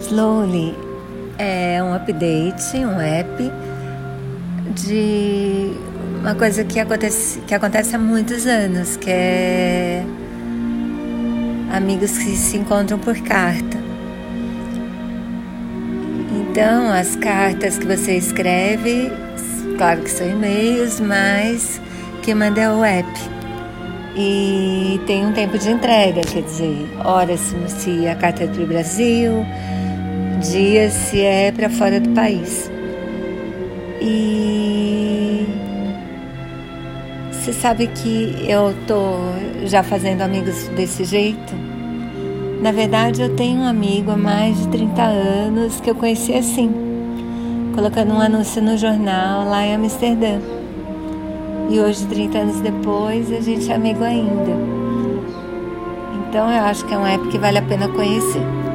Slowly é um update, um app de uma coisa que acontece, que acontece há muitos anos, que é amigos que se encontram por carta. Então, as cartas que você escreve, claro que são e-mails, mas que manda é o app. E tem um tempo de entrega, quer dizer, horas se a carta é para o Brasil, dias se é para fora do país. E você sabe que eu tô já fazendo amigos desse jeito? Na verdade, eu tenho um amigo há mais de 30 anos que eu conheci assim, colocando um anúncio no jornal lá em Amsterdã. E hoje, 30 anos depois, a gente é amigo ainda. Então eu acho que é uma época que vale a pena conhecer.